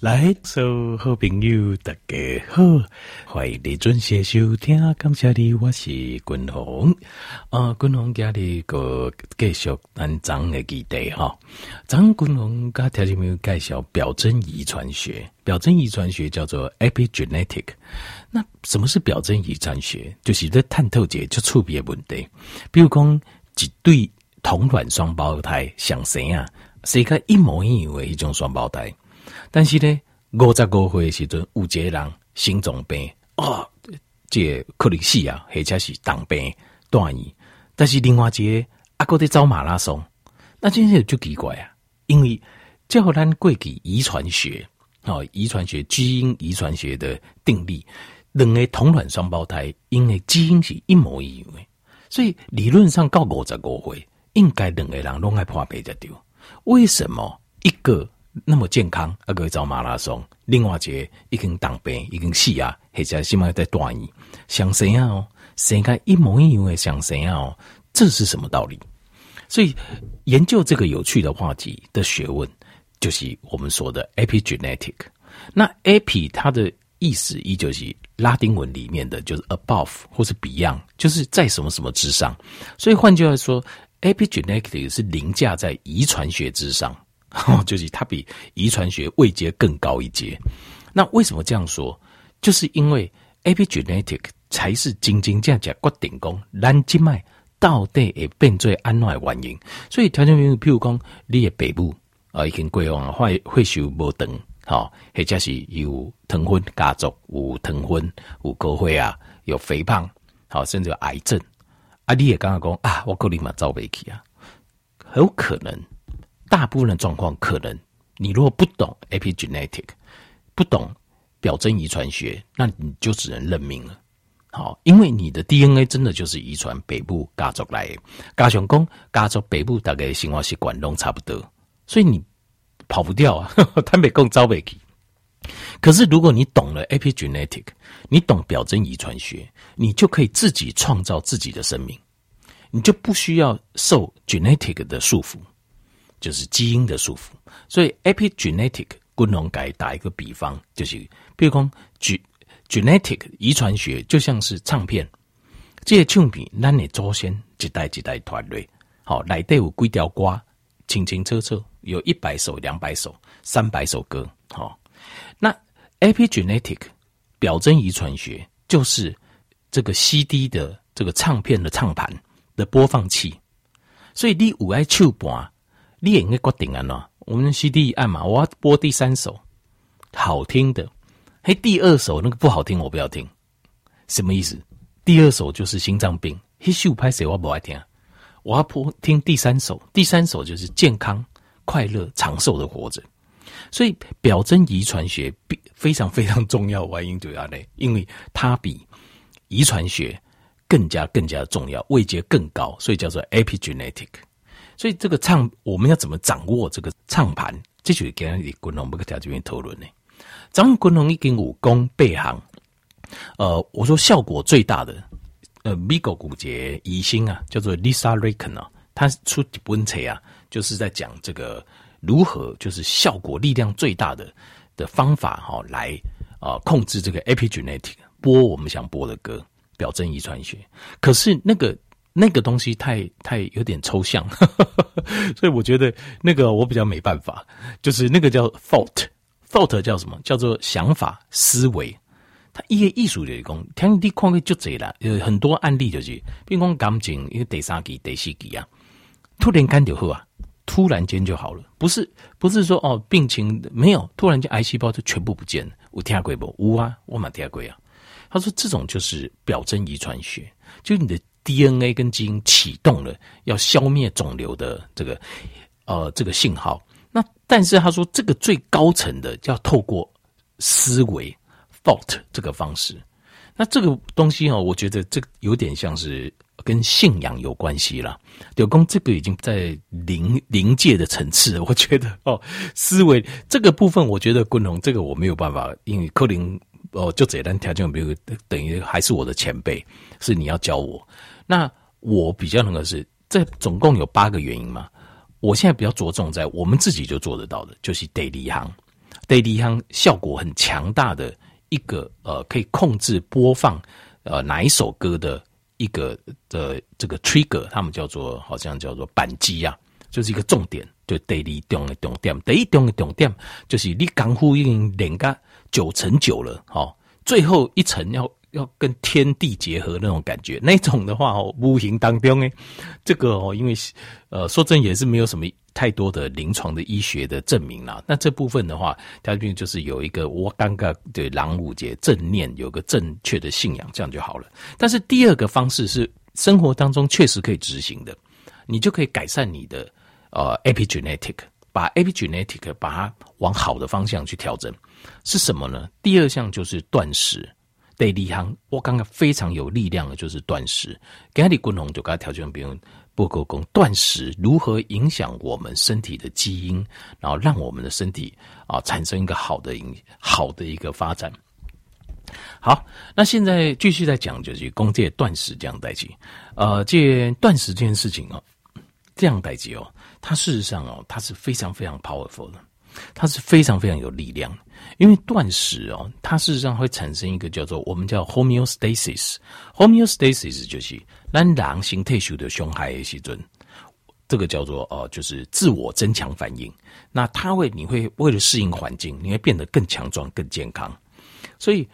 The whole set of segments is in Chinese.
来，所有好朋友，大家好，欢迎你准时收听。感谢你，我是君宏。啊，君宏家里个继续咱张的基地哈。张君宏家条件没有介绍表征遗传学，表征遗传学叫做 epigenetic。那什么是表征遗传学？就是在探讨一个就特别问题，比如讲一对同卵双胞胎相生啊，是一个一模一样的一种双胞胎。但是呢，五十五岁时阵，有一个人心脏病啊，这个、可能死啊，或者是当病断医。但是另外一个阿哥在走马拉松，那真是就奇怪啊，因为照咱过去遗传学哦，遗传学基因遗传学的定律，两个同卵双胞胎因为基因是一模一样的，所以理论上到五十五岁，应该两个人拢爱破病才对。为什么一个？那么健康，啊，个走马拉松，另外一个已经当兵，已经死啊，或者起码在断医，相生啊哦，生个一模一样的相生啊，这是什么道理？所以研究这个有趣的话题的学问，就是我们说的 epigenetic。那 epi 它的意思，依旧是拉丁文里面的，就是 above 或是 beyond，就是在什么什么之上。所以换句话说，epigenetic 是凌驾在遗传学之上。哦，就是它比遗传学位阶更高一阶。那为什么这样说？就是因为 epigenetic 才是真真正正决定讲咱即脉到底会变做安怎的原因。所以条件比如，譬如讲你的爸母啊，已经过往会会受无长，好，或者是有糖分家族，有糖分，有高血压，有肥胖，好，甚至有癌症。啊，你也刚刚讲啊，我可能嘛走不起啊，很有可能。大部分的状况可能，你如果不懂 epigenetic，不懂表征遗传学，那你就只能认命了。好，因为你的 DNA 真的就是遗传北部家族来的，加上讲家族北部大概生活习惯都差不多，所以你跑不掉啊，他没共招北去。可是如果你懂了 epigenetic，你懂表征遗传学，你就可以自己创造自己的生命，你就不需要受 genetic 的束缚。就是基因的束缚，所以 epigenetic 功能改打一个比方，就是比如讲 genetic 遗传学就像是唱片，这些唱片咱的祖先一代一代传来，好，内底有几条歌，清清楚楚，有一百首、两百首、三百首歌，好，那 epigenetic 表征遗传学就是这个 CD 的这个唱片的唱盘的播放器，所以你有爱唱盘。你也应该决定啊，喏，我们 CD 按嘛，我要播第三首好听的，嘿，第二首那个不好听，我不要听，什么意思？第二首就是心脏病，嘿，秀拍谁我不爱听，我要播听第三首，第三首就是健康、快乐、长寿的活着。所以表征遗传学比非常非常重要，原因就要嘞，因为它比遗传学更加更加重要，位阶更高，所以叫做 epigenetic。所以这个唱，我们要怎么掌握这个唱盘？这就是跟你滚龙不个条件讨论呢。咱们滚龙已经武功背行，呃，我说效果最大的，呃，美国骨节医生啊，叫做 Lisa Ricken 啊，他出一本册啊，就是在讲这个如何就是效果力量最大的的方法哈、哦，来啊、呃、控制这个 epigenetic 播我们想播的歌，表征遗传学。可是那个。那个东西太太有点抽象，所以我觉得那个我比较没办法。就是那个叫 thought，thought 叫什么？叫做想法、思维。它一个艺术的工，听你看个就这了。有很多案例就是，比如讲感情，一个第三期、第四期啊，突然干就好啊，突然间就好了。不是不是说哦，病情没有，突然间癌细胞就全部不见了。我听过不？有啊，我蛮听过啊。他说这种就是表征遗传学，就你的。DNA 跟基因启动了要消灭肿瘤的这个呃这个信号，那但是他说这个最高层的要透过思维 thought 这个方式，那这个东西哦，我觉得这有点像是跟信仰有关系了。柳工这个已经在灵灵界的层次，我觉得哦，思维这个部分，我觉得昆龙这个我没有办法，因为柯林哦就简单条件，比如等于还是我的前辈，是你要教我。那我比较那个是，这总共有八个原因嘛。我现在比较着重在我们自己就做得到的，就是第二行。第二项效果很强大的一个呃，可以控制播放呃哪一首歌的一个的这个 trigger，他们叫做好像叫做扳机啊，就是一个重点，就第二重的重点，第一重的重点就是你功夫已经练个九成九了，好，最后一层要。要跟天地结合那种感觉，那种的话哦，无形当中诶，这个哦，因为呃，说真也是没有什么太多的临床的医学的证明啦。那这部分的话，它就是有一个我刚刚对狼五节正念，有个正确的信仰，这样就好了。但是第二个方式是生活当中确实可以执行的，你就可以改善你的呃 epigenetic，把 epigenetic 把它往好的方向去调整，是什么呢？第二项就是断食。第二项，我刚刚非常有力量的，就是断食。给你滚红就给他调整，比如不够功断食如何影响我们身体的基因，然后让我们的身体啊产生一个好的影好的一个发展。好，那现在继续再讲，就是讲这断食这样代志。呃，这断食这件事情哦，这样代志哦，它事实上哦，它是非常非常 powerful 的。它是非常非常有力量，因为断食哦，它事实上会产生一个叫做我们叫 homeostasis。homeostasis 就是让狼形态修的伤害的时阵，这个叫做呃，就是自我增强反应。那它会，你会为了适应环境，你会变得更强壮、更健康。所以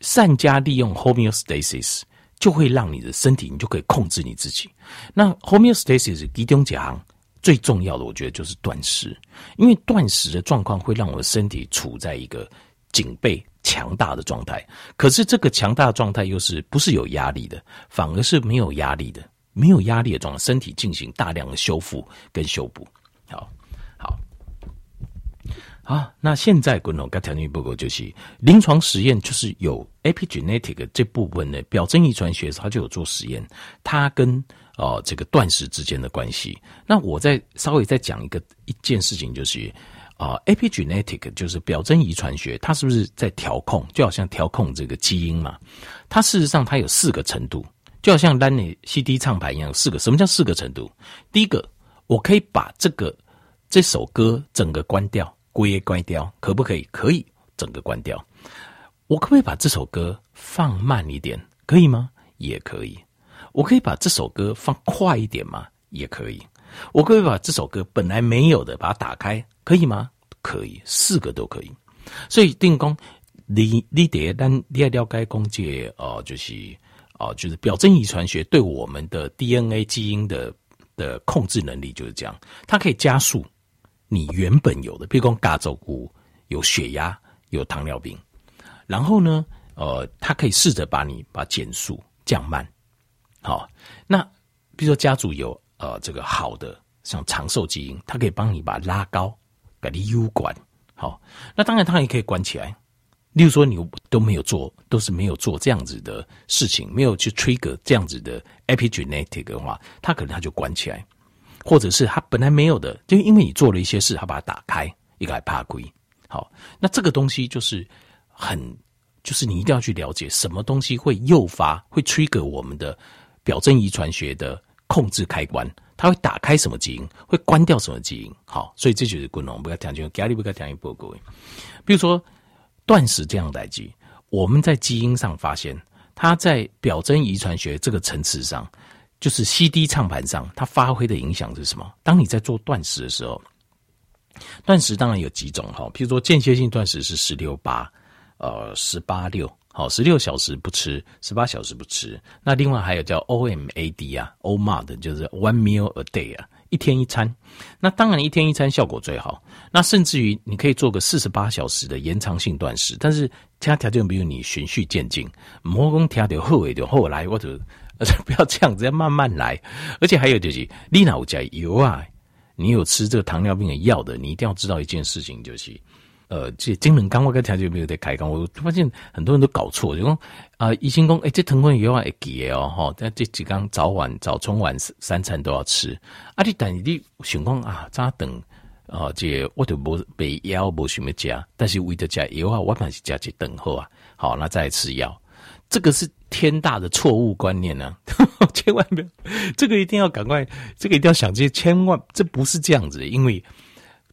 善加利用 homeostasis，就会让你的身体，你就可以控制你自己。那 homeostasis 其中一项。最重要的，我觉得就是断食，因为断食的状况会让我的身体处在一个警备强大的状态。可是这个强大的状态又是不是有压力的，反而是没有压力的，没有压力的状态，身体进行大量的修复跟修补。好，好，啊。那现在滚龙跟条件报告就是临床实验，就是有 epigenetic 这部分的表征遗传学，它就有做实验，它跟。哦，这个断食之间的关系。那我再稍微再讲一个一件事情，就是啊，epigenetic 就是表征遗传学，它是不是在调控？就好像调控这个基因嘛。它事实上它有四个程度，就好像 Lanny CD 唱盘一样，四个。什么叫四个程度？第一个，我可以把这个这首歌整个关掉，归关掉，可不可以？可以，整个关掉。我可不可以把这首歌放慢一点？可以吗？也可以。我可以把这首歌放快一点吗？也可以。我可以把这首歌本来没有的把它打开，可以吗？可以，四个都可以。所以定功，你你得但你要了解公介哦，就是哦，就是表征遗传学对我们的 DNA 基因的的控制能力就是这样，它可以加速你原本有的，比如说嘎走骨有血压、有糖尿病，然后呢，呃，他可以试着把你把减速降慢。好，那比如说家族有呃这个好的像长寿基因，它可以帮你把拉高，给你 U 管。好，那当然它也可以关起来。例如说你都没有做，都是没有做这样子的事情，没有去 trigger 这样子的 epigenetic 的话，它可能它就关起来，或者是它本来没有的，就因为你做了一些事，它把它打开，一个还怕亏。好，那这个东西就是很，就是你一定要去了解什么东西会诱发，会 trigger 我们的。表征遗传学的控制开关，它会打开什么基因，会关掉什么基因。好，所以这就是滚龙不要讲究，家里不要讲一波各位。比如说断食这样的代际，我们在基因上发现，它在表征遗传学这个层次上，就是 CD 唱盘上，它发挥的影响是什么？当你在做断食的时候，断食当然有几种哈，比如说间歇性断食是十六八，呃，十八六。好，十六小时不吃，十八小时不吃。那另外还有叫 OMAD 啊，OMAD 就是 One Meal a Day 啊，一天一餐。那当然一天一餐效果最好。那甚至于你可以做个四十八小时的延长性断食，但是其他条件比如你循序渐进，莫讲听到后尾就后来，我就 不要这样子，要慢慢来。而且还有就是，你哪有加油啊？你有吃这个糖尿病的药的，你一定要知道一件事情就是。呃，这精能刚我跟条件没有在开讲，我发现很多人都搞错，就讲啊，医生讲，诶、欸，这疼痛药啊会记哦，哈，但这几缸早晚早中晚三餐都要吃，啊，你但是你想讲啊，早等啊，这我就无备药无什么加，但是为了加药啊，我还是加去等候啊，好，那再吃药，这个是天大的错误观念呢、啊，千万不要，这个一定要赶快，这个一定要想这些，千万这不是这样子，因为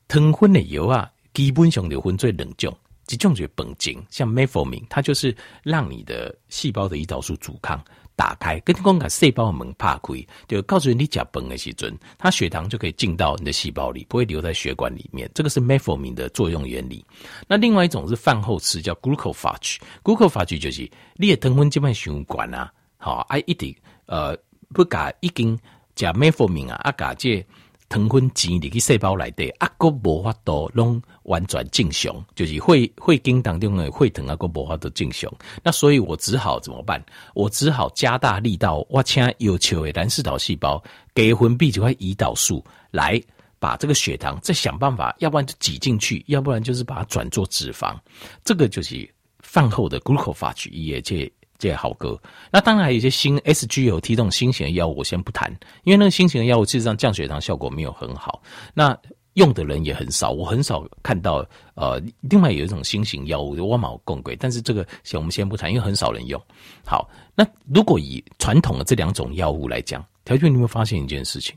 疼昏的药啊。基本上就分做两种，一种就是本金，像 metformin，它就是让你的细胞的胰岛素阻抗打开，跟光把细胞的门怕亏，就告诉你讲苯的时阵，它血糖就可以进到你的细胞里，不会留在血管里面。这个是 metformin 的作用原理。那另外一种是饭后吃，叫 glucophage，glucophage 就是你的糖分这边血管啊，好啊，一点呃不加一根加 metformin 啊，啊加这。糖分钱入去细胞内底，啊，阁无法度拢完全正常，就是会会经当中的血糖啊，阁无法度正常。那所以我只好怎么办？我只好加大力道，我请有球的蓝氏岛细胞给分泌几块胰岛素，来把这个血糖再想办法，要不然就挤进去，要不然就是把它转做脂肪。这个就是饭后的 glucophage 也这。这好歌，那当然还有一些新 SGLT 这种新型的药物，我先不谈，因为那个新型的药物事实上降血糖效果没有很好，那用的人也很少，我很少看到。呃，另外有一种新型药物，我冇共轨，但是这个先我们先不谈，因为很少人用。好，那如果以传统的这两种药物来讲，条件你有没有发现一件事情？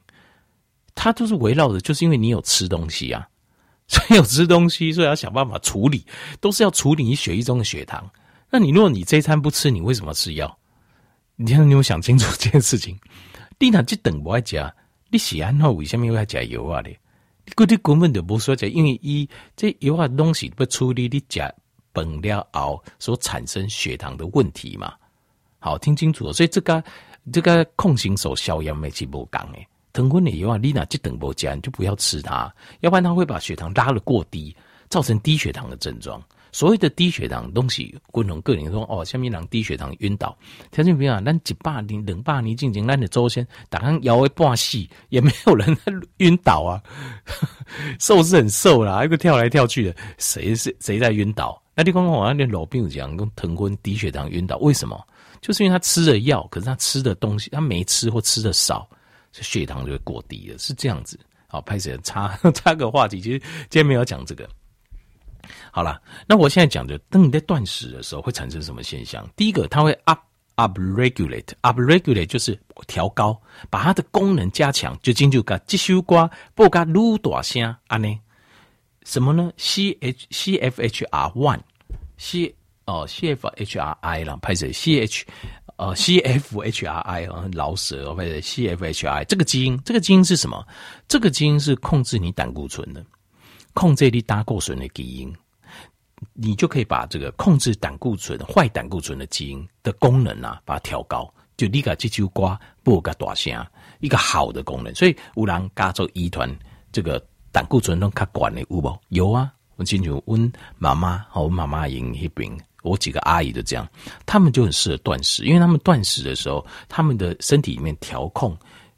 它都是围绕着，就是因为你有吃东西啊，所以有吃东西，所以要想办法处理，都是要处理你血液中的血糖。那你如果你这一餐不吃，你为什么吃药？你看你有想清楚这件事情。你那这等不爱加，你喜欢那为什么要加油啊？的，你你根本就不说加，因为一这油啊东西不处理，你加崩了后所产生血糖的问题嘛。好，听清楚了。所以这个这个控型手消炎没去不讲诶，糖分的油啊，你那这等不加，你就不要吃它，要不然它会把血糖拉得过低，造成低血糖的症状。所谓的低血糖东西，共同个人说哦，下面人低血糖晕倒，条件比较，咱一百年、两百年进前，咱的祖先打开腰会半死，也没有人晕倒啊。瘦是很瘦啦，一个跳来跳去的，谁是谁在晕倒？那你刚刚我那老病讲，跟疼昏低血糖晕倒，为什么？就是因为他吃了药，可是他吃的东西他没吃或吃的少，所以血糖就会过低了，是这样子。好，拍谢插插个话题，其实今天没有讲这个。好了，那我现在讲的，当你在断食的时候会产生什么现象？第一个，它会 up up regulate up regulate 就是调高，把它的功能加强，就进入个继续刮不加撸大声啊呢？什么呢？C H C F H R one C 哦 C F H R I 啦，拍成 C H 呃 C F H R I 啊，老舍或者 C F H I 这个基因，这个基因是什么？这个基因是控制你胆固醇的。控制你胆固醇的基因，你就可以把这个控制胆固醇、坏胆固醇的基因的功能啊，把它调高。就你个这首歌播个大声，一个好的功能。所以有人加做遗传，这个胆固醇都较管的有无？有啊，我经常问妈妈，和我妈妈因那边，我几个阿姨都这样，他们就很适合断食，因为他们断食的时候，他们的身体里面调控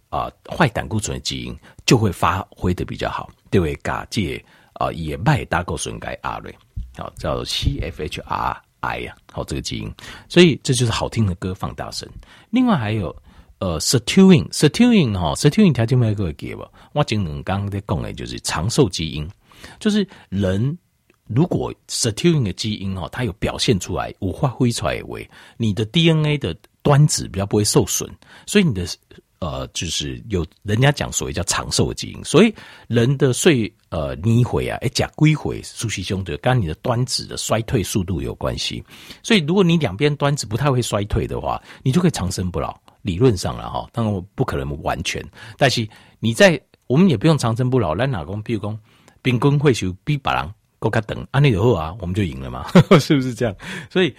啊坏胆固醇的基因就会发挥的比较好，对不对？嘎借。啊，也卖胆固醇改 R 类，好叫 C F H R I 呀，好这个基因，所以这就是好听的歌放大声。另外还有呃 Sirtuin，Sirtuin 哈，Sirtuin 条件没有给我给吧？我今能刚刚在讲的就是长寿基因，就是人如果 Sirtuin 的基因哦，它有表现出来，有发挥出来为你的 DNA 的端子比较不会受损，所以你的。呃，就是有人家讲所谓叫长寿的基因，所以人的岁呃逆回啊，哎甲归回，苏西兄弟跟你的端子的衰退速度有关系。所以如果你两边端子不太会衰退的话，你就可以长生不老。理论上了哈，当然我不可能完全，但是你在我们也不用长生不老。来哪公，比如讲兵工会修比别人够卡等，安利以后啊，我们就赢了嘛，是不是这样？所以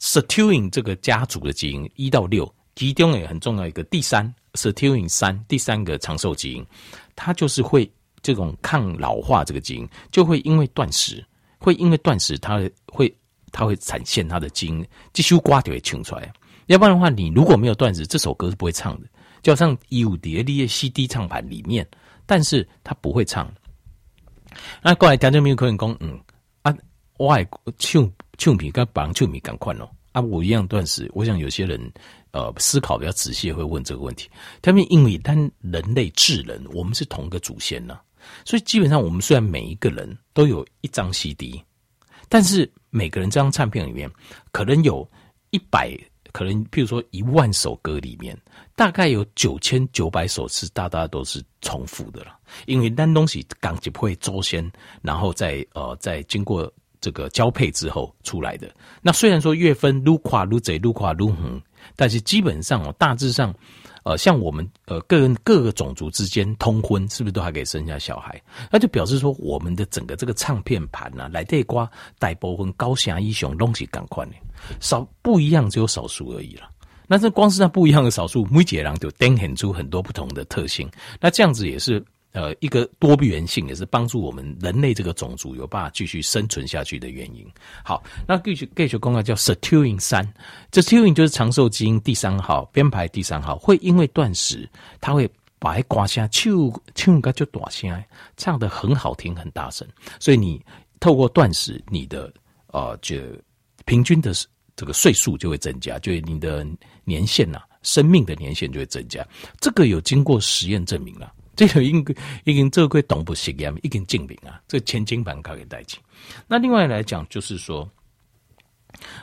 situing 这个家族的基因一到六，其中也很重要一个第三。Sirtuin 三第三个长寿基因，它就是会这种抗老化这个基因，就会因为断食，会因为断食，它会它会产现它的基因，继续刮就会清出来。要不然的话，你如果没有断食，这首歌是不会唱的。就好像有碟的 CD 唱盘里面，但是它不会唱。那过来听众朋友可能讲，嗯啊，我爱唱唱片跟别人唱片同款哦。啊，我一样断食，我想有些人。呃，思考比较仔细会问这个问题。他们因为单人类智人，我们是同个祖先呢，所以基本上我们虽然每一个人都有一张 CD，但是每个人这张唱片里面可能有一百可能譬如说一万首歌里面，大概有九千九百首是大大都是重复的了，因为单东西刚就会周先，然后再呃再经过这个交配之后出来的。那虽然说月份撸垮撸贼撸垮撸横，但是基本上哦，大致上。呃，像我们呃，各人各个种族之间通婚，是不是都还可以生下小孩？那就表示说，我们的整个这个唱片盘、啊，来这瓜带波分高霞英雄东西赶快呢，少不一样，只有少数而已了。那这光是那不一样的少数，每一个人就呈现出很多不同的特性。那这样子也是。呃，一个多元性也是帮助我们人类这个种族有办法继续生存下去的原因。好，那继续继续公告叫 Sirtuin 三，这 Sirtuin 就是长寿基因第三号编排第三号，会因为断食，它会把挂声唱唱个就大声，唱得很好听很大声，所以你透过断食，你的呃就平均的这个岁数就会增加，就你的年限呐、啊，生命的年限就会增加。这个有经过实验证明了。这个应该已经做过动物实验，已经证明啊，这千金板卡给带起。那另外来讲，就是说，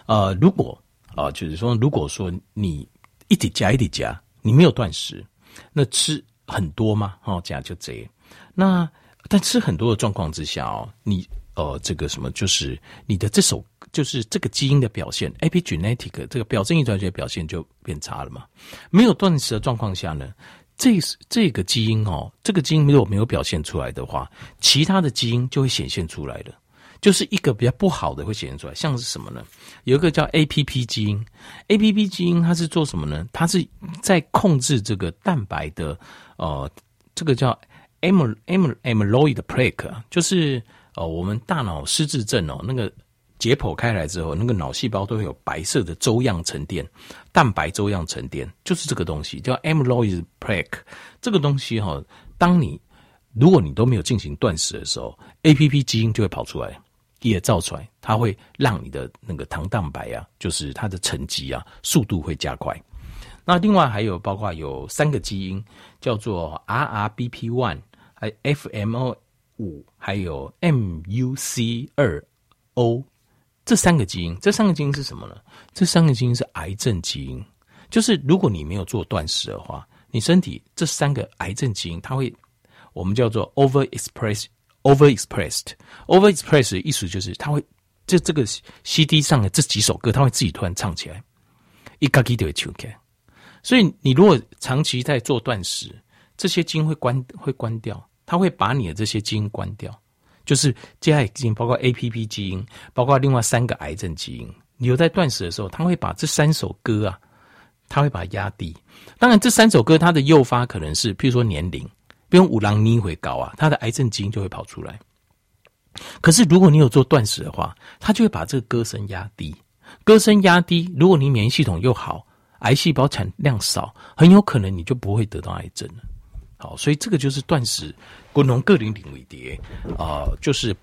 呃，如果啊、就是说，如果说你一直加一直加，你没有断食，那吃很多吗？哦，这样就这样。那但吃很多的状况之下哦，你呃，这个什么，就是你的这首，就是这个基因的表现，epigenetic 这个表征遗传学表现就变差了嘛？没有断食的状况下呢？这这个基因哦，这个基因如果没有表现出来的话，其他的基因就会显现出来了。就是一个比较不好的会显现出来，像是什么呢？有一个叫 APP 基因，APP 基因它是做什么呢？它是在控制这个蛋白的，呃，这个叫 am am amyloid plaque，就是呃我们大脑失智症哦那个。解剖开来之后，那个脑细胞都会有白色的粥样沉淀，蛋白粥样沉淀，就是这个东西叫 amyloid plaque。这个东西哈，当你如果你都没有进行断食的时候，APP 基因就会跑出来，也造出来，它会让你的那个糖蛋白啊，就是它的沉积啊，速度会加快。那另外还有包括有三个基因叫做 RRBP one，还 FMO 五，还有 MUC 二 O。这三个基因，这三个基因是什么呢？这三个基因是癌症基因。就是如果你没有做断食的话，你身体这三个癌症基因，它会我们叫做 overexpressed，overexpressed，overexpressed 的意思就是它会这这个 CD 上的这几首歌，它会自己突然唱起来，一嘎叽就会唱起来。所以你如果长期在做断食，这些基因会关会关掉，它会把你的这些基因关掉。就是接下来基因，包括 APP 基因，包括另外三个癌症基因。你有在断食的时候，他会把这三首歌啊，他会把它压低。当然，这三首歌它的诱发可能是，譬如说年龄，比如五郎妮会高啊，他的癌症基因就会跑出来。可是如果你有做断食的话，他就会把这个歌声压低。歌声压低，如果你免疫系统又好，癌细胞产量少，很有可能你就不会得到癌症了。好，所以这个就是断食，滚龙各领领为蝶啊，就是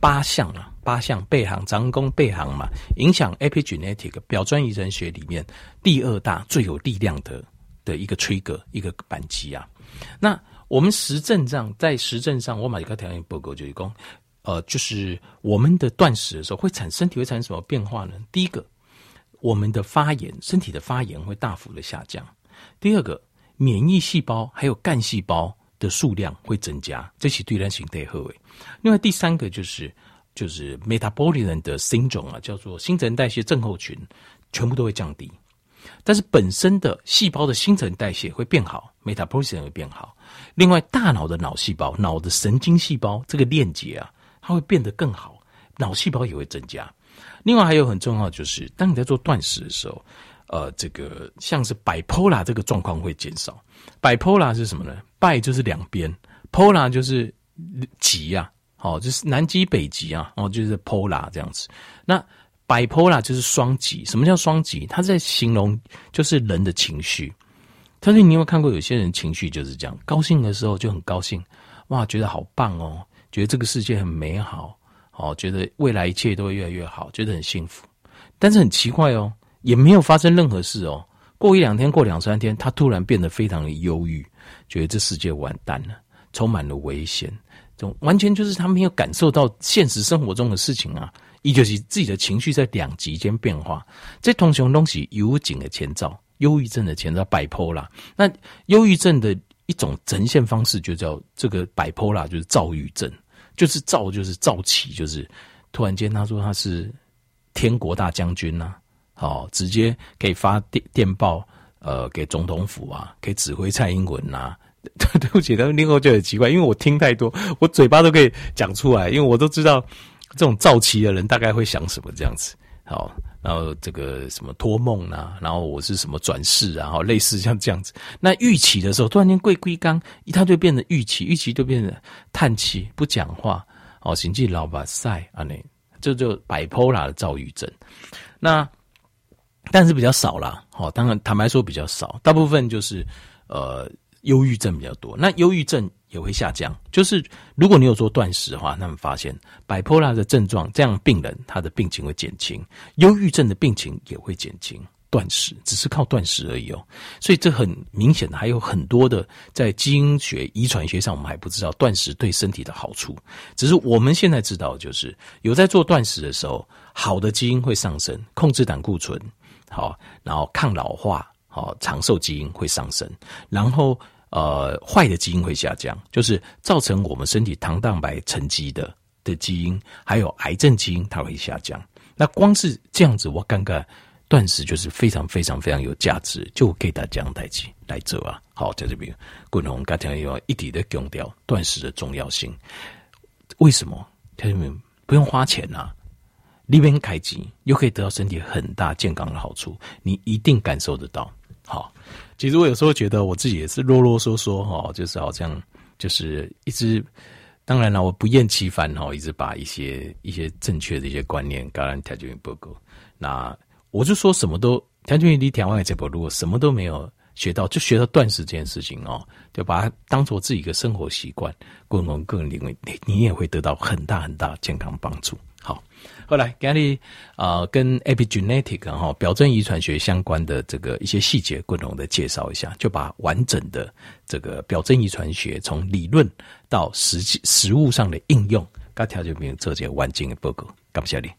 八项啊，八项背行长弓背行嘛，影响 epigenetic 表征遗传学里面第二大最有力量的的一个 trigger 一个扳机啊。那我们实证上，在实证上，我买一个条件报告就是说，呃，就是我们的断食的时候会产身体会产生什么变化呢？第一个，我们的发炎，身体的发炎会大幅的下降。第二个。免疫细胞还有干细胞的数量会增加，这是对人形态好的。另外第三个就是就是 metabolic 的 syndrome 啊，叫做新陈代谢症候群，全部都会降低。但是本身的细胞的新陈代谢会变好，metabolism 会变好。另外大脑的脑细胞、脑的神经细胞这个链接啊，它会变得更好，脑细胞也会增加。另外还有很重要就是，当你在做断食的时候。呃，这个像是 bipolar 这个状况会减少。bipolar 是什么呢？bi 就是两边，polar 就是极啊，哦，就是南极北极啊，哦，就是 polar 这样子。那 bipolar 就是双极。什么叫双极？它在形容就是人的情绪。但是你有没有看过有些人情绪就是这样，高兴的时候就很高兴，哇，觉得好棒哦，觉得这个世界很美好，哦，觉得未来一切都会越来越好，觉得很幸福。但是很奇怪哦。也没有发生任何事哦。过一两天，过两三天，他突然变得非常的忧郁，觉得这世界完蛋了，充满了危险。这种完全就是他没有感受到现实生活中的事情啊，伊就是自己的情绪在两极间变化。这通常东西忧郁的前兆，忧郁症的前兆，bipolar。那忧郁症的一种呈现方式就叫这个 bipolar，就是躁郁症，就是躁就是躁起，就是突然间他说他是天国大将军呐、啊，哦，直接可以发电电报，呃，给总统府啊，可以指挥蔡英文呐、啊。对不起，但是另外就很奇怪，因为我听太多，我嘴巴都可以讲出来，因为我都知道这种躁期的人大概会想什么这样子。好，然后这个什么托梦啊，然后我是什么转世啊，好，类似像这样子。那郁期的时候，突然间贵龟刚一他就变成郁期，郁期就变成叹气，不讲话，哦，行迹老把赛啊，那这就摆 p o l a 的躁郁症。那但是比较少啦，好，当然坦白说比较少，大部分就是呃。忧郁症比较多，那忧郁症也会下降。就是如果你有做断食的话，那么发现 bipolar 的症状，这样病人他的病情会减轻，忧郁症的病情也会减轻。断食只是靠断食而已哦，所以这很明显的还有很多的在基因学、遗传学上，我们还不知道断食对身体的好处。只是我们现在知道，就是有在做断食的时候，好的基因会上升，控制胆固醇，好，然后抗老化。好，长寿基因会上升，然后呃，坏的基因会下降，就是造成我们身体糖蛋白沉积的的基因，还有癌症基因它会下降。那光是这样子，我感觉断食就是非常非常非常有价值，就给大家代志来做啊。好，在这边，滚红刚才要一直的强调断食的重要性。为什么？他们不用花钱啊。里边开机又可以得到身体很大健康的好处，你一定感受得到。好，其实我有时候觉得我自己也是啰啰嗦嗦哈，就是好像就是一直，当然了，我不厌其烦哈，一直把一些一些正确的一些观念，告诉条件报告。那我就说什么都条件离台湾这条路，什么都没有学到，就学到断食这件事情哦，就把它当做自己一个生活习惯，共同个人领域，你你也会得到很大很大健康帮助。好，后来给你啊，跟 epigenetic 哈、表征遗传学相关的这个一些细节，共同的介绍一下，就把完整的这个表征遗传学从理论到实际实物上的应用，各条就没有这些完整的报告，感谢你。